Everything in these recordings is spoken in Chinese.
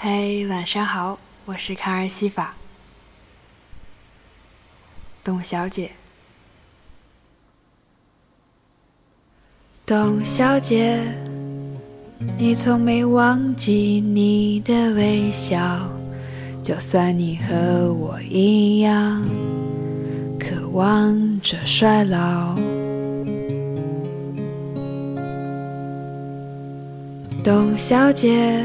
嘿，晚上好，我是卡尔西法，董小姐。董小姐，你从没忘记你的微笑，就算你和我一样，渴望着衰老。董小姐，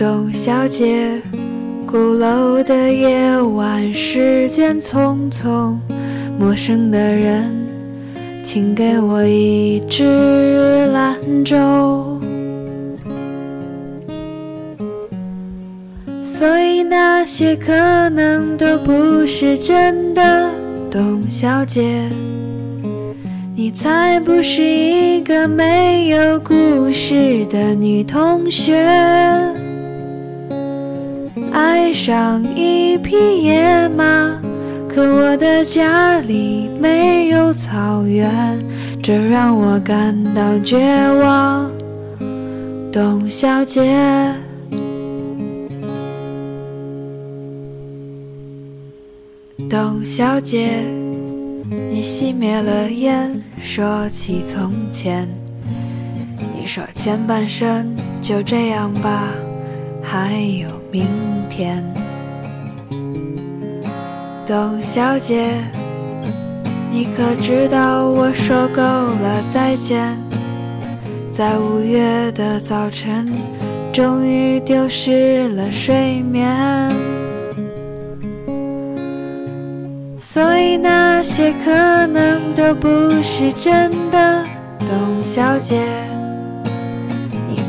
董小姐，鼓楼的夜晚，时间匆匆，陌生的人，请给我一支兰州。所以那些可能都不是真的，董小姐，你才不是一个没有故事的女同学。爱上一匹野马，可我的家里没有草原，这让我感到绝望。董小姐，董小姐，你熄灭了烟，说起从前，你说前半生就这样吧，还有明天。董小姐，你可知道我说够了再见，在五月的早晨，终于丢失了睡眠。所以那些可能都不是真的，董小姐，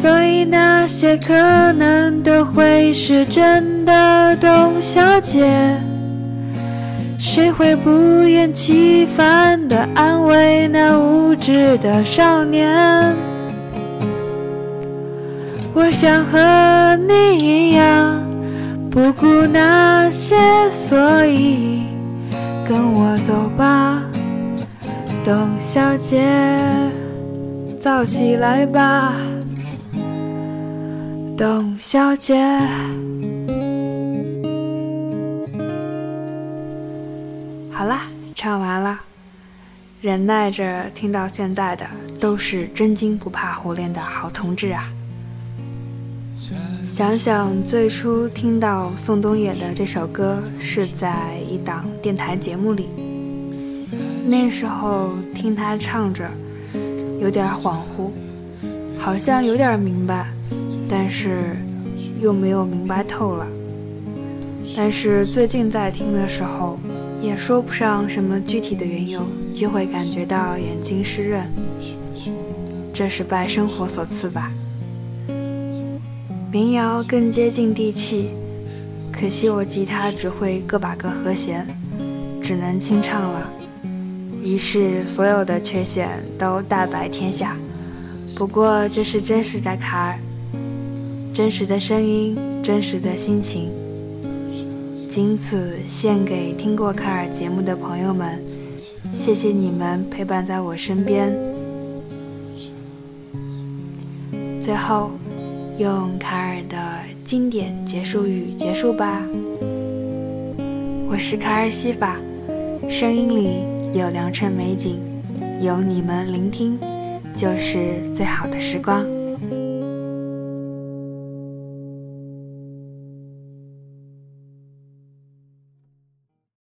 所以那些可能都会是真的，董小姐。谁会不厌其烦地安慰那无知的少年？我想和你一样，不顾那些，所以跟我走吧，董小姐，早起来吧。董小姐，好啦，唱完了。忍耐着听到现在的，都是真金不怕火炼的好同志啊！想想最初听到宋冬野的这首歌，是在一档电台节目里，那时候听他唱着，有点恍惚，好像有点明白。但是又没有明白透了。但是最近在听的时候，也说不上什么具体的缘由，就会感觉到眼睛湿润。这是拜生活所赐吧。民谣更接近地气，可惜我吉他只会个把个和弦，只能清唱了。于是所有的缺陷都大白天下。不过这是真实的卡尔。真实的声音，真实的心情，仅此献给听过卡尔节目的朋友们，谢谢你们陪伴在我身边。最后，用卡尔的经典结束语结束吧。我是卡尔西法，声音里有良辰美景，有你们聆听，就是最好的时光。